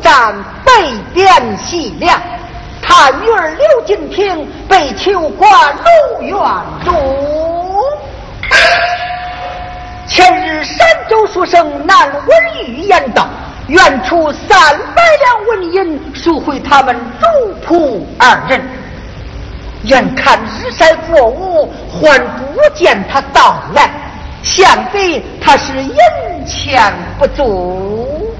书主张北边西凉，他女儿刘金平被囚挂卢元都。前日山州书生南文玉言道，愿出三百两纹银赎回他们主仆二人。眼看日晒过午，还不见他到来。想必他是银钱不足。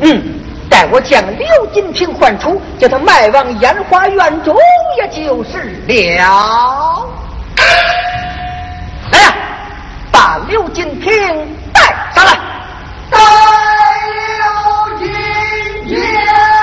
嗯，待我将刘金平唤出，叫他卖往烟花院中，也就是了。来呀，把刘金平带上来。带刘金平。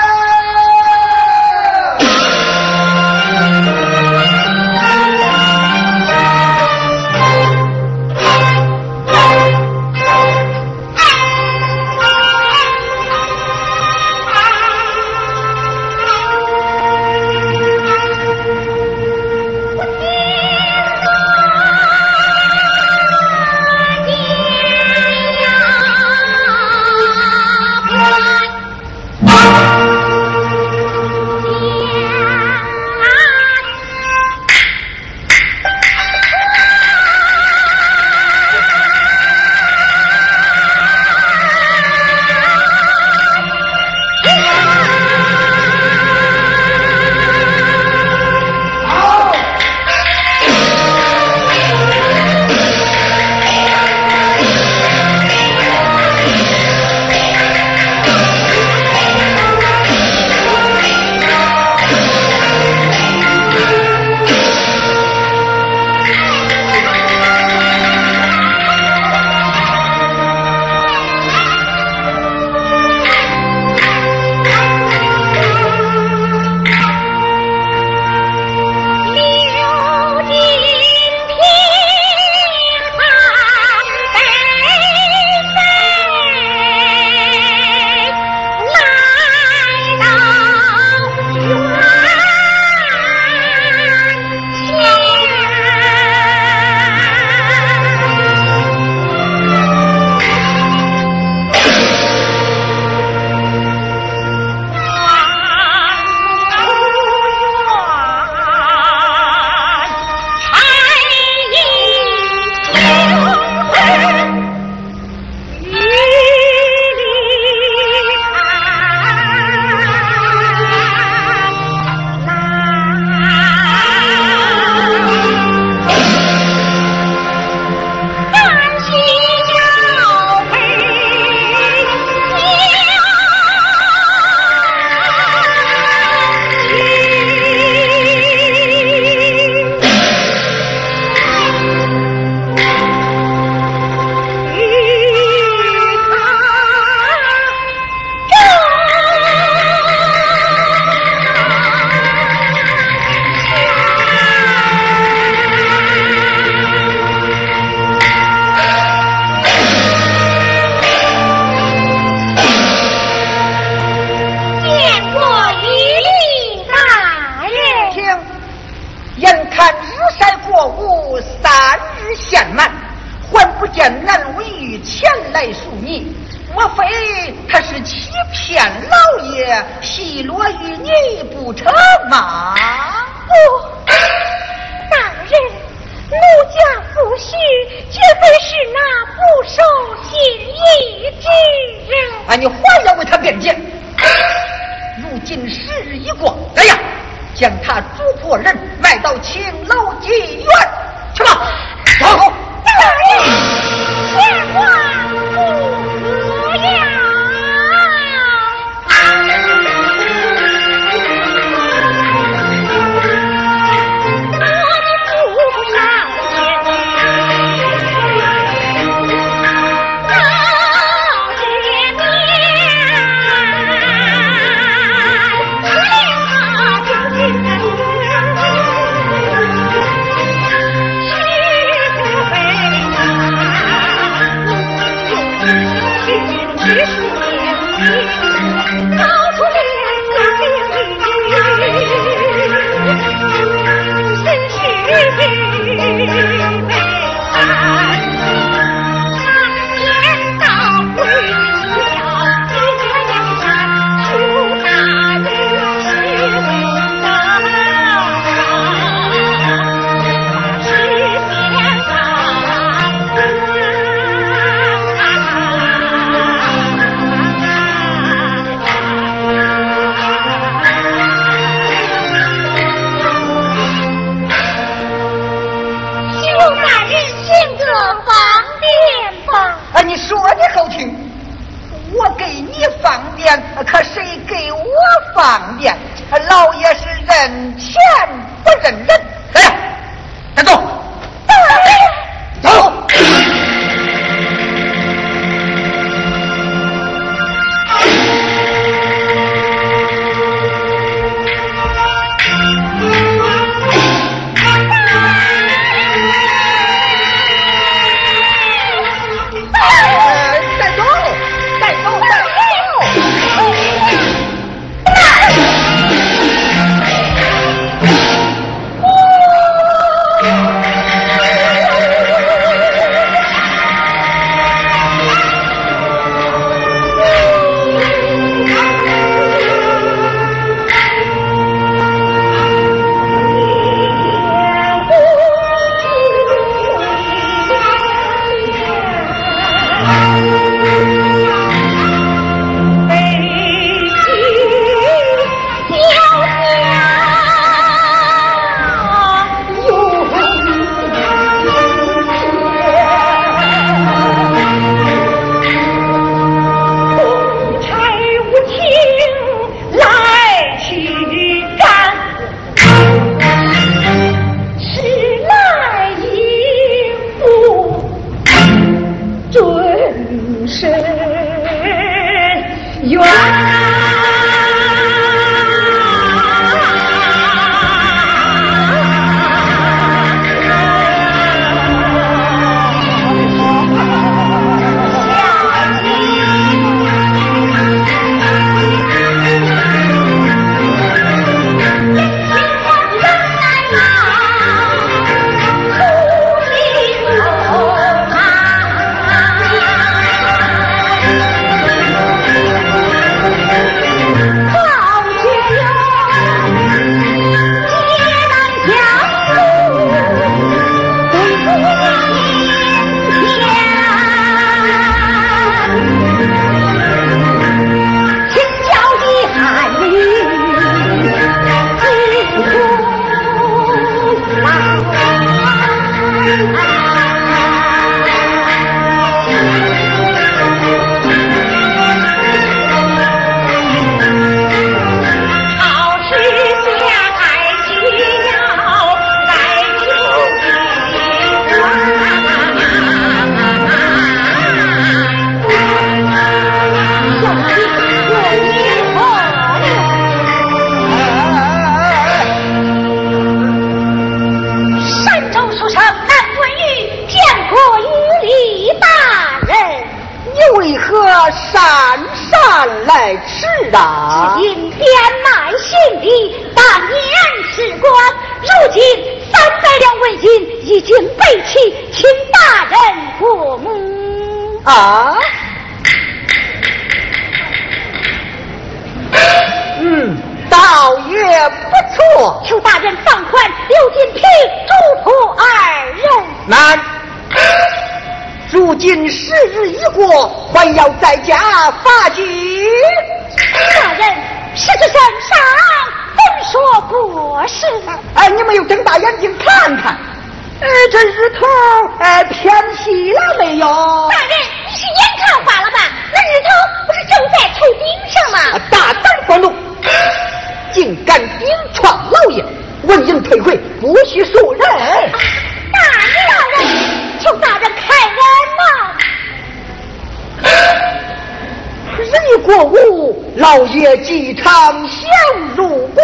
老爷既长笑如故，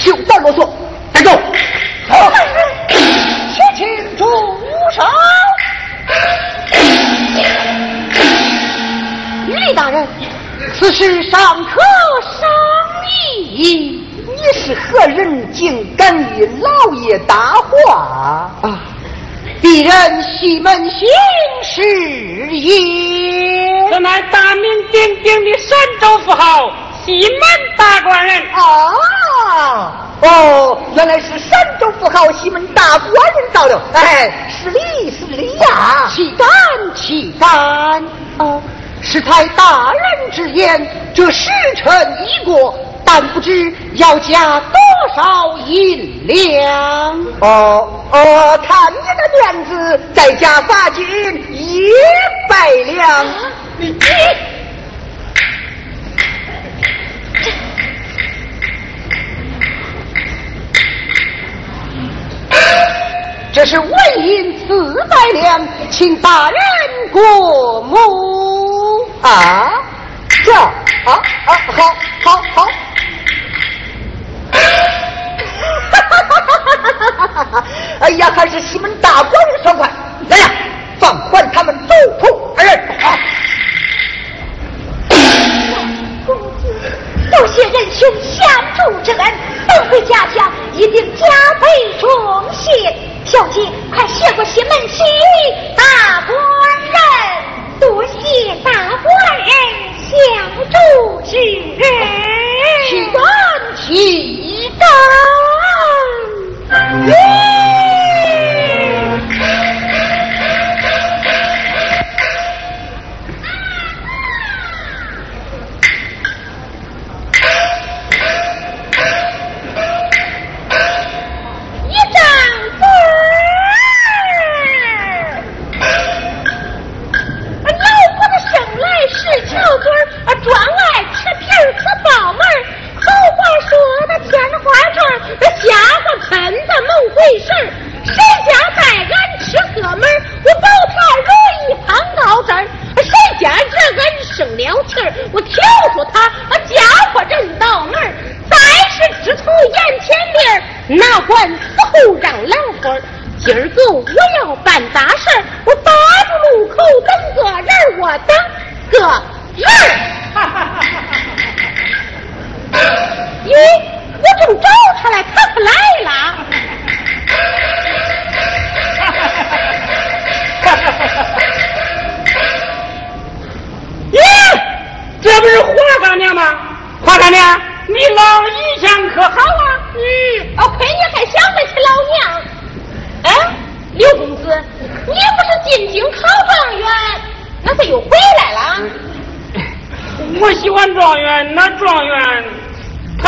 休再啰嗦，站住！我们人，且请住手。于大人，此事尚可商议。你是何人，竟敢与老爷搭话？啊！鄙人西门行是也。此乃大名鼎鼎的山州富豪。西门大官人啊！哦，原来是山中富豪西门大官人到了。哎，是礼是礼啊！岂敢岂敢！哦，是太大人之言，这时辰已过，但不知要加多少银两？哦哦，看你的面子，再加罚金一百两。你你。这是纹银四百两，请大人过目啊！这啊啊，好，好，好。哈哈哈哈哈哈哈！哎呀，还是西门大官人爽快！来呀，放还他们走仆二人。公多谢仁兄相助之恩，等回家乡一定加倍重谢。小姐，快谢过西门西大官人，多谢大官人相助之恩，岂敢岂敢！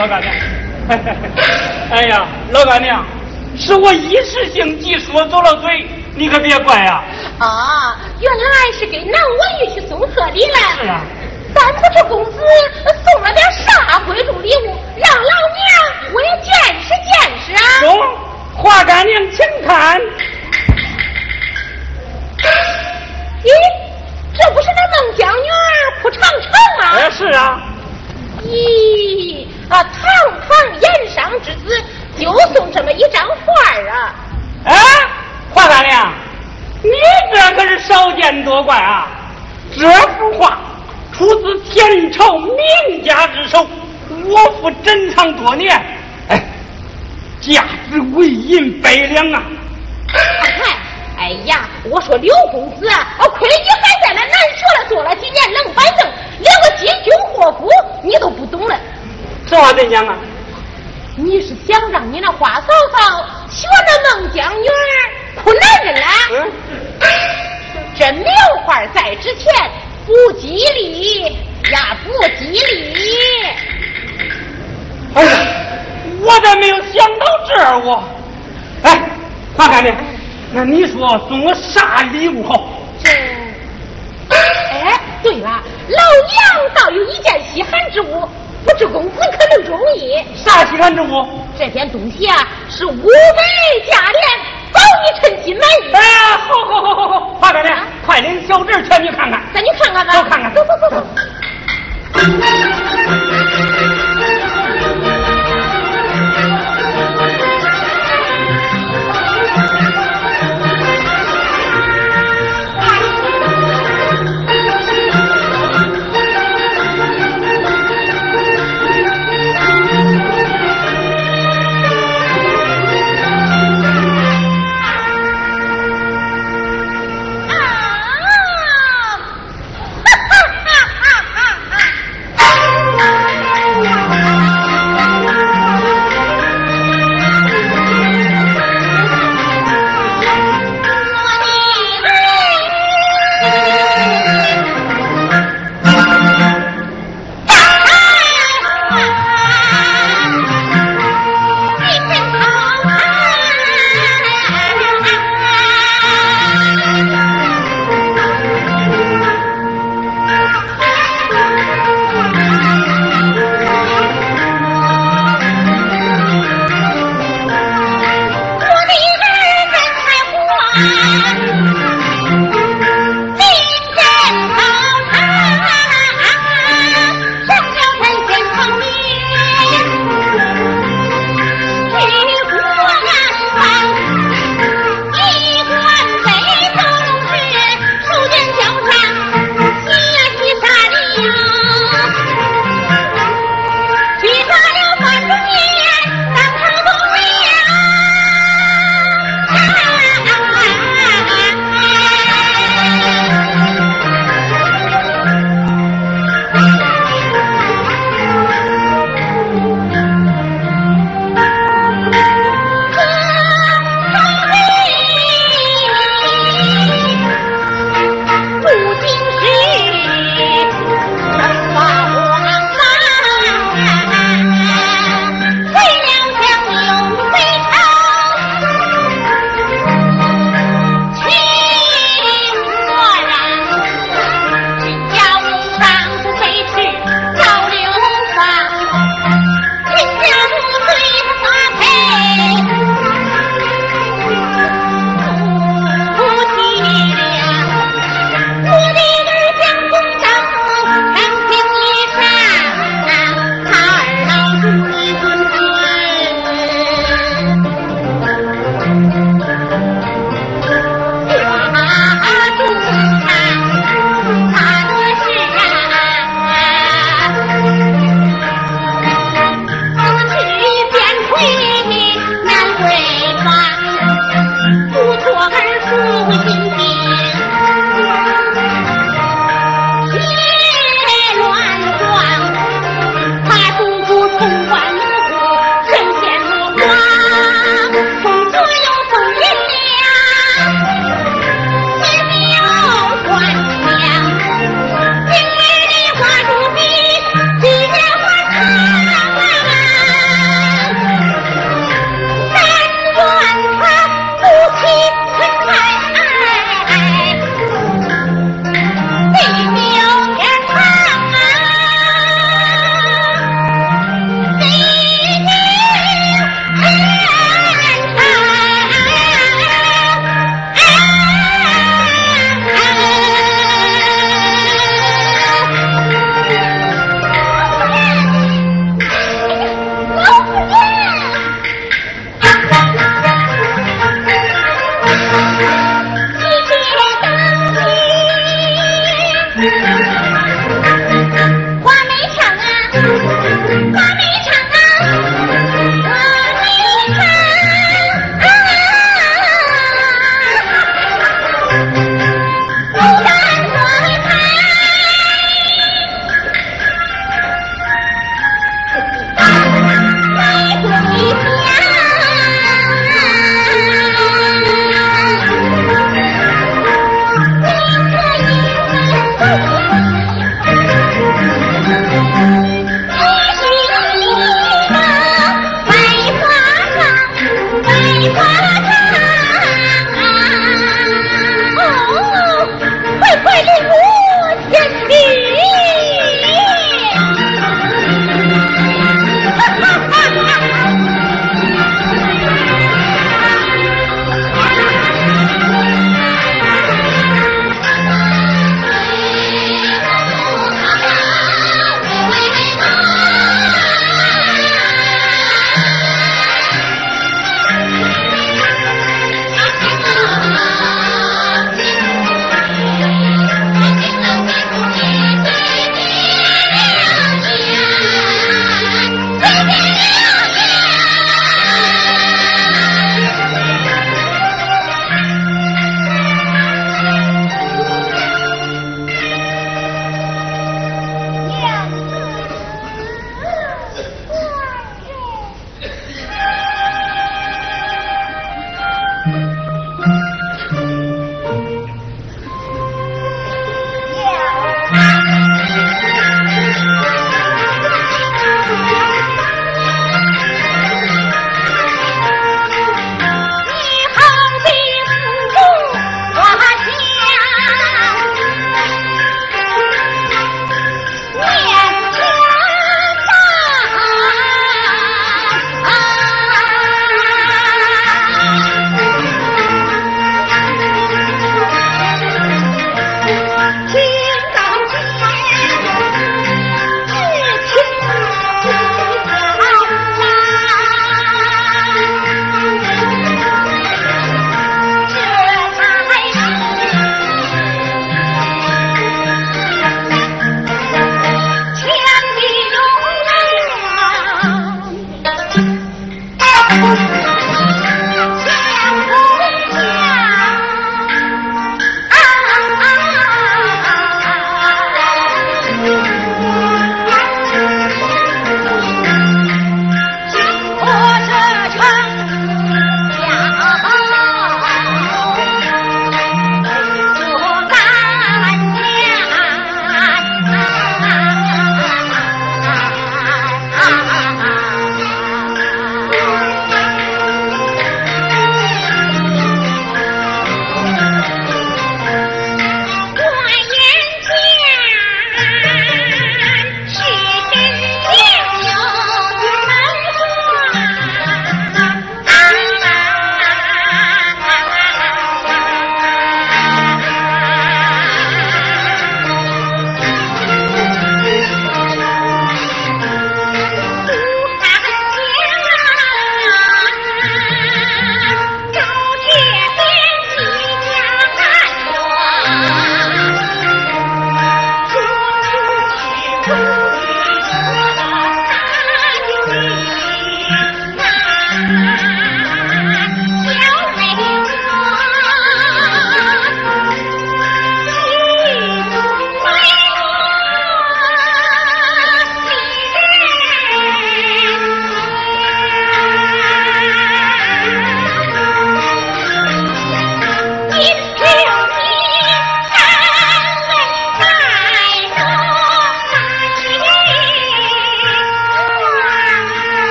哎呀，老干娘，是我一时性急说走了嘴，你可别怪啊。啊，原来是给南文玉去送贺礼了。是啊。咱不知公子送了点啥贵重礼物，让老娘我也见识见识啊。中，华干娘请看。咦，这不是那孟姜女哭长城吗？哎，是啊。咦。啊，堂堂盐商之子，就送这么一张画儿啊！哎，华大娘，你这可是少见多怪啊！这幅画出自前朝名家之手，我父珍藏多年，哎，价值为银百两啊！嗨，哎呀，我说刘公子啊，亏你还在那南学了做了几年冷板凳，连个金军祸福你都不懂了。这话怎讲啊？你是想让你那花嫂嫂学那孟姜女哭男人了？嗯。这苗画在之前不吉利呀，不吉利。哎呀，我咋没有想到这儿我？哎，花干的，那你说送我啥礼物好？这……哎，对了，老娘倒有一件稀罕之物。不知公子可能中意？啥稀罕之物？这件东西啊，是物美价廉，保你称心满意。哎呀，好好好好好，华大娘，快领小侄前去看看。咱去看看吧。走，看看。走走走走。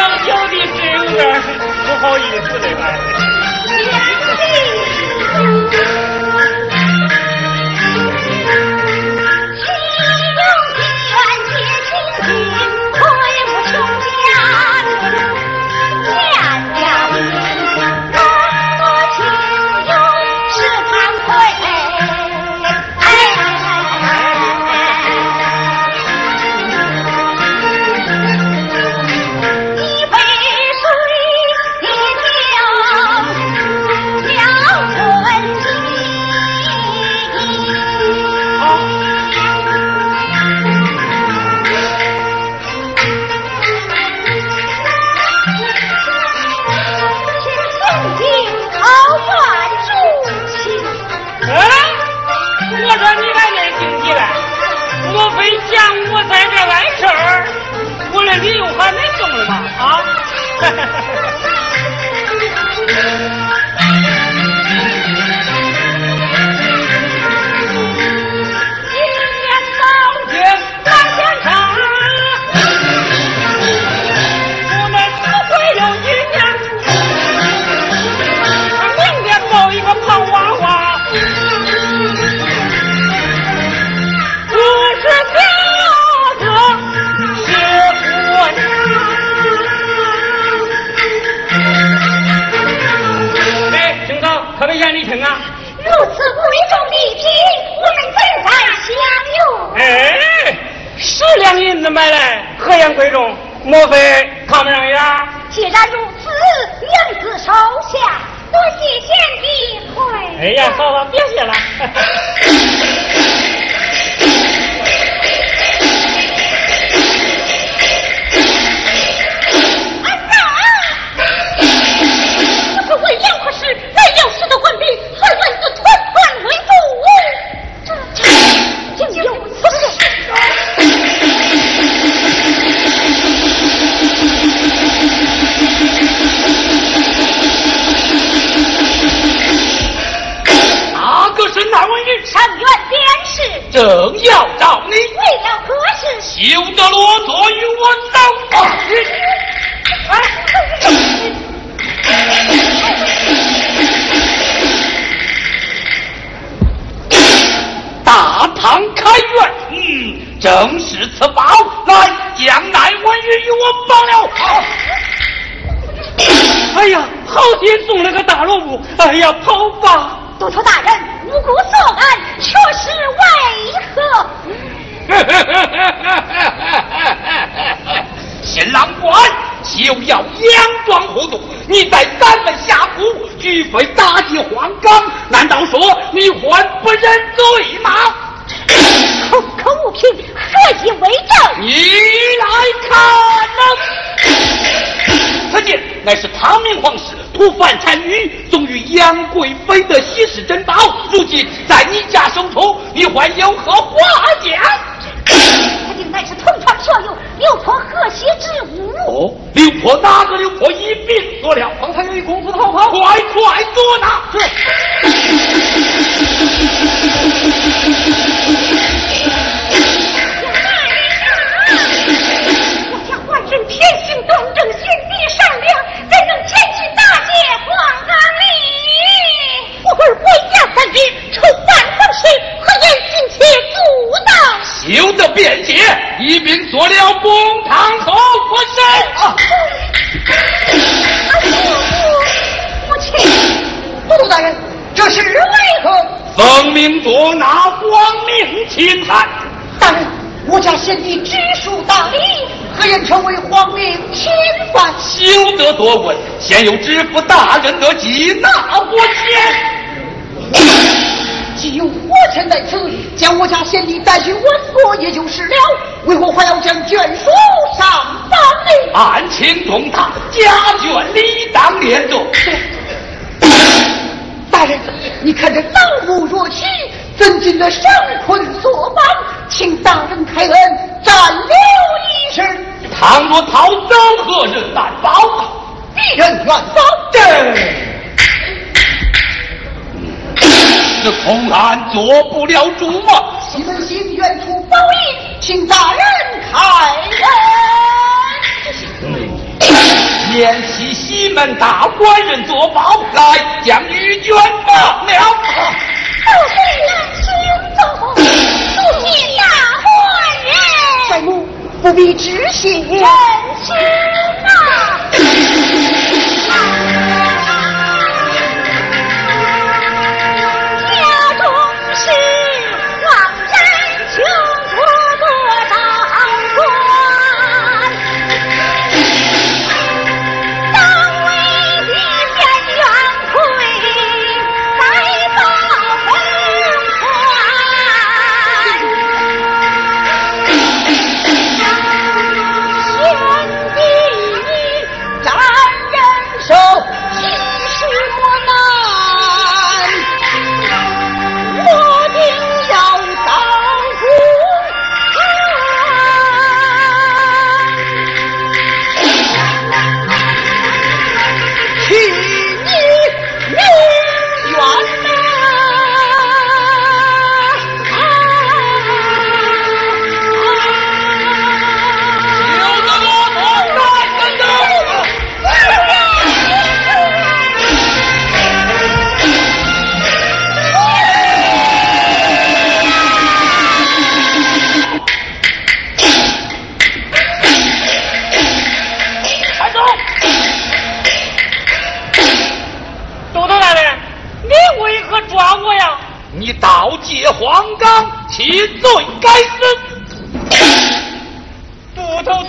两小的真有点不好意思了。买来何言贵重莫非看不上眼既然如此娘子收下多谢贤弟惠哎呀嫂子别谢了。正要找你，为了何事？休得啰嗦，与我走吧。大唐开元，嗯，正是此宝。来，将来文玉与我绑了。哎呀，好心送了个大萝卜，哎呀，跑吧！督头大人，不顾作案却是为何？新郎官休要佯装糊涂。你在咱们下铺举非打击黄冈难道说你还不认罪吗？口口无凭何以为证？你来看此剑 乃是唐明皇室不凡才女，终于杨贵妃的稀世珍宝，如今在你家手中，你还有何话讲？他竟乃是同窗所有刘婆和谐之物。哦，刘婆哪个刘婆一并做了？方才有一公子逃跑，快快捉拿！是。儿回家三军，抽半壶水，何言尽且阻挡？休得辩解，一并做了公堂头，不是？啊！母亲，杜大人，这是为何？奉命捉拿亡命钦差。大人，我家先帝知书达理。何人成为皇命天犯？休得多问，先有知府大人得吉拿我先。既有我臣在此，将我家贤弟带去问过也就是了，为何还要将卷书上三呢？案情重大，家眷理当连坐。大人，你看这老母若妻，怎禁得生困所绑？请大人开恩，斩了一声。倘若逃走，何人难报？必人愿保。是恐俺做不了主啊！西门庆愿出包衣，请大人开恩。免提西门大官人做保，来将玉娟放了。不给了，休走！不见大官人，再母不必执行。真情啊！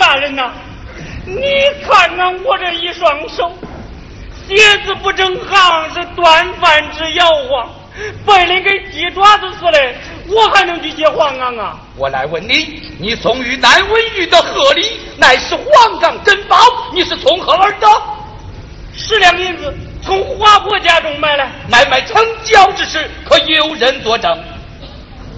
大人呐、你看看我这一双手，鞋子不正行，是端饭之摇晃，被人给鸡爪子似的，我还能去接黄冈啊？我来问你，你送与南文玉的贺礼乃是黄冈珍宝，你是从何而得？十两银子从华婆家中买来，买卖成交之时，可有人作证？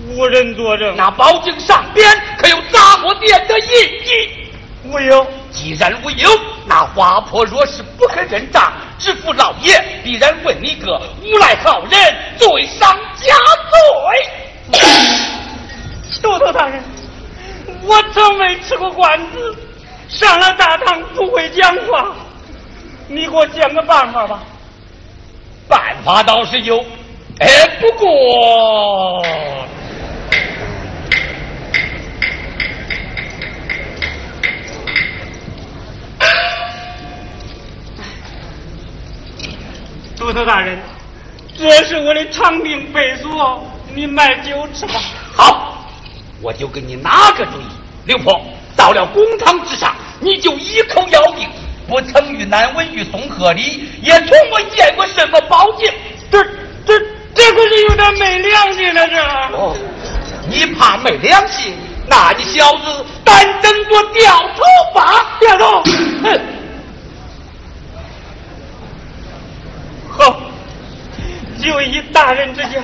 无人作证。那宝镜上边可有杂货店的印记？无有。既然无有，那花婆若是不肯认账，知府老爷必然问你个无赖好人，罪上加罪。都头大人，我从没吃过官司，上了大堂不会讲话，你给我想个办法吧。办法倒是有，哎，不过都头大人，这是我的长命倍索，你买酒吃吧。好，我就给你拿个主意。刘婆，到了公堂之上，你就一口咬定不曾与南文玉送贺礼，也从没见过什么宝剑。这这这可是有点没良心了，这。哦，你怕没良心？那你小子单等着掉头吧！掉头，哼。好，就依大人之见。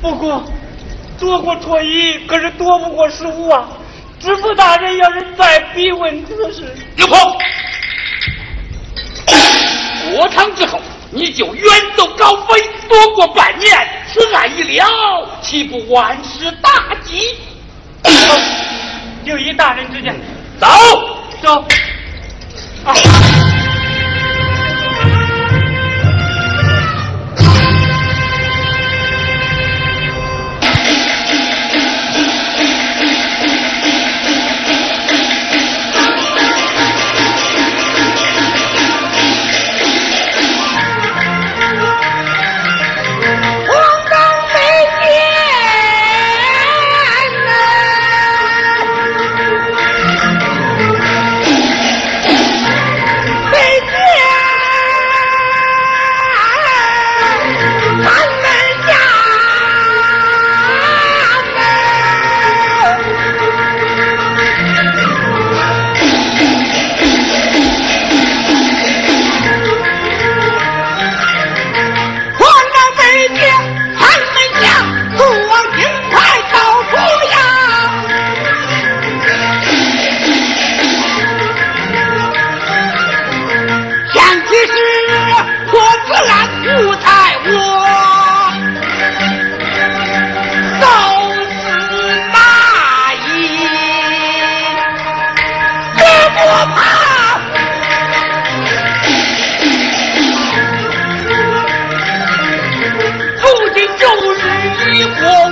不过，躲过脱衣，可是躲不过失误啊！知府大人要是再逼问此事，刘鹏，过堂之后，你就远走高飞，躲过半年，此案一了，岂不万事大吉？就依大人之见。走，走。啊。war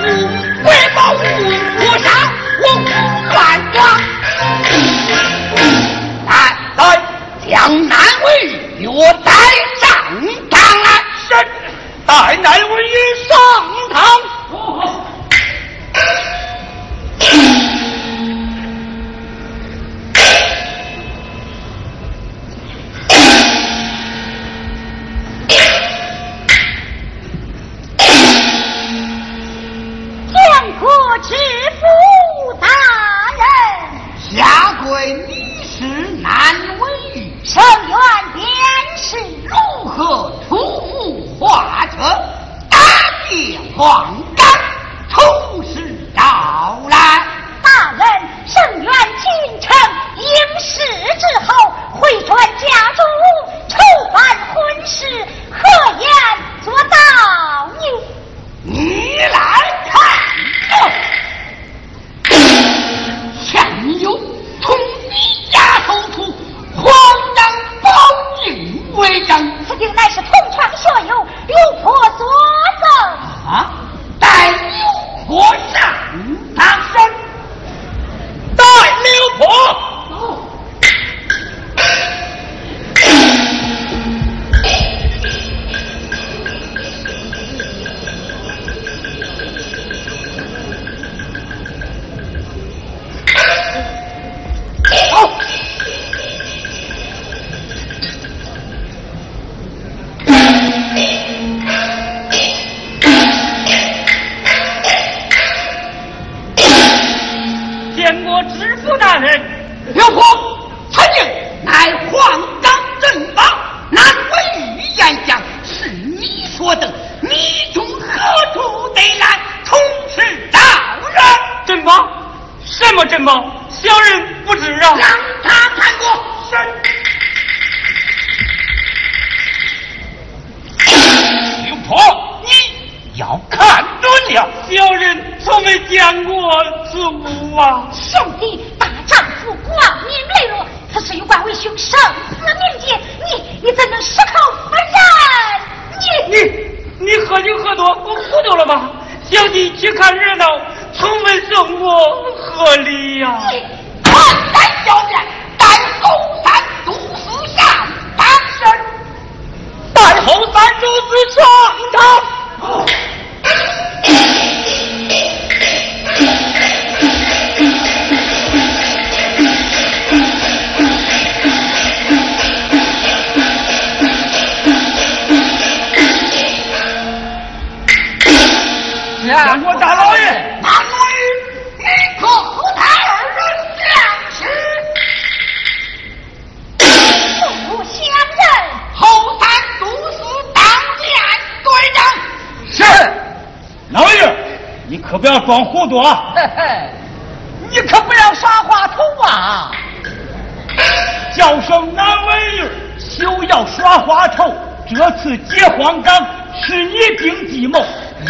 叫声难为女，休要耍花头。这次接黄冈是你定计谋，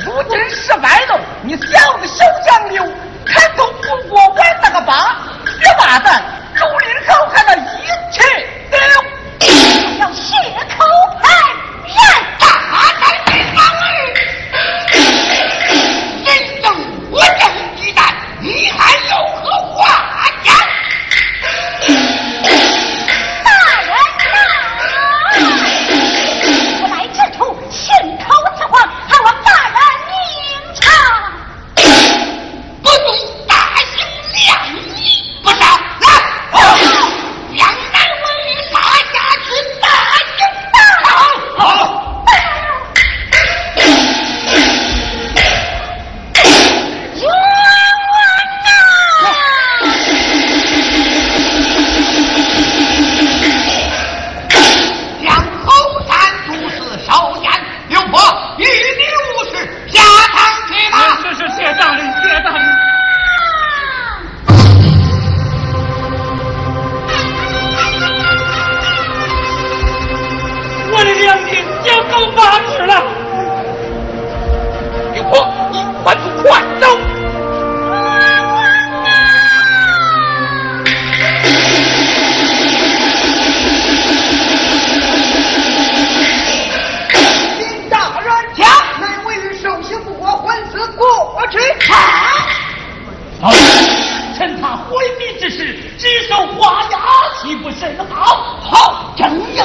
如今失败了，你小子休想溜。看头不过我那个疤，别把咱竹林浩看了一切都要血口。趁他昏迷之时指手画押岂不甚好好正英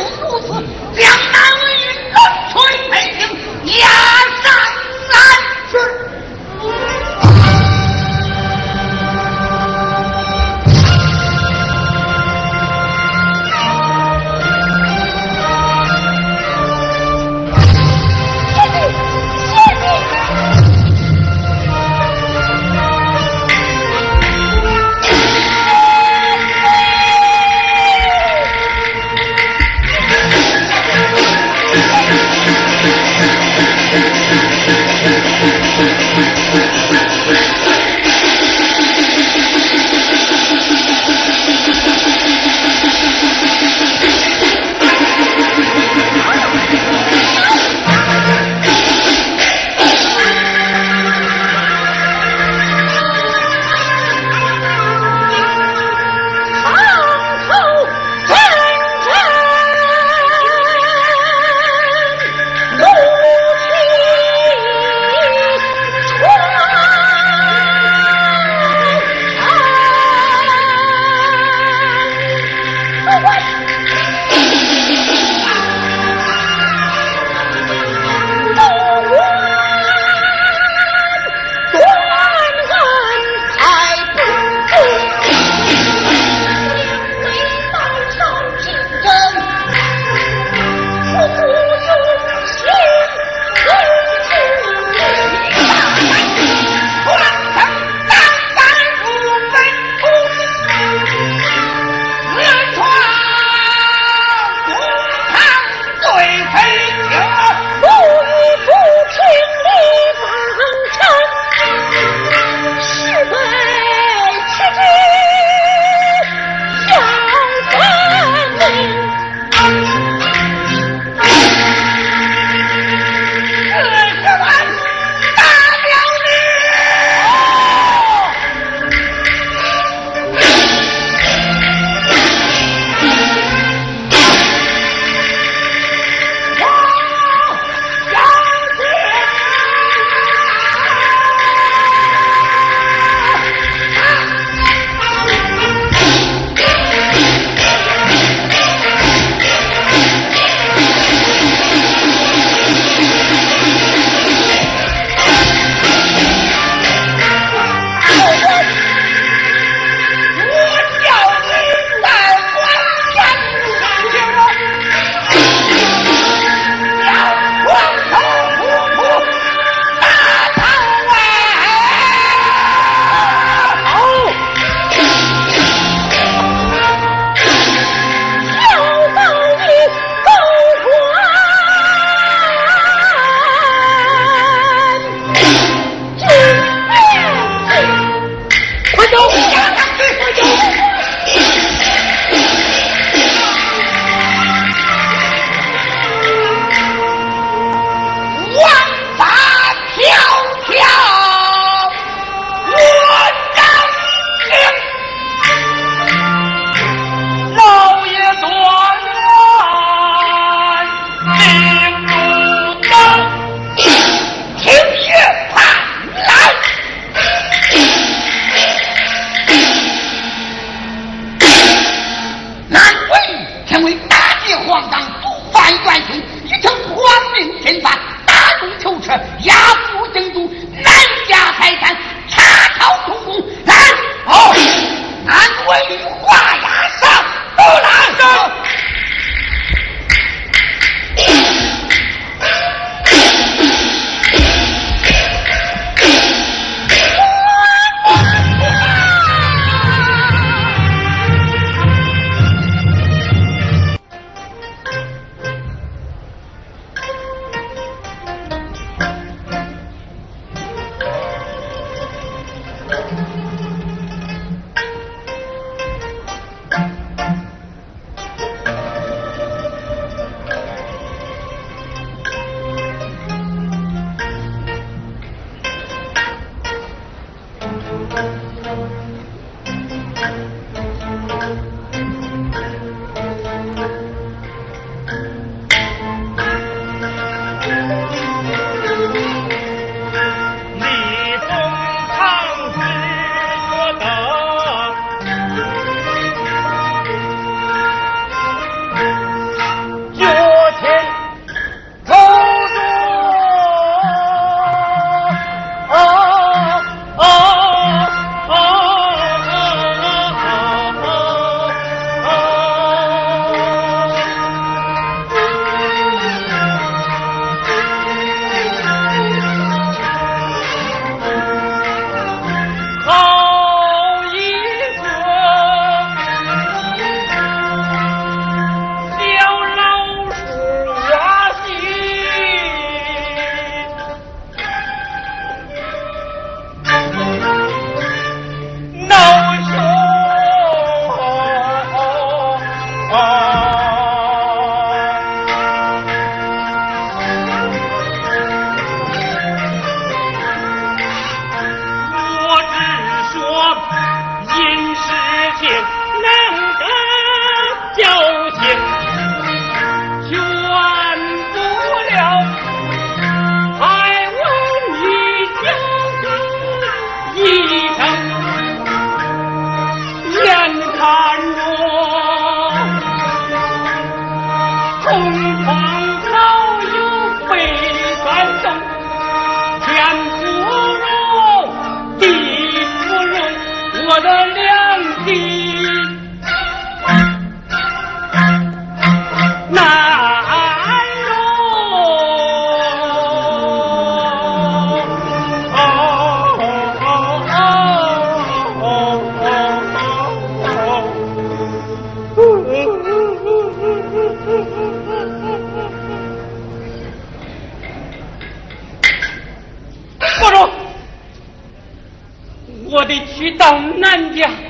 南家，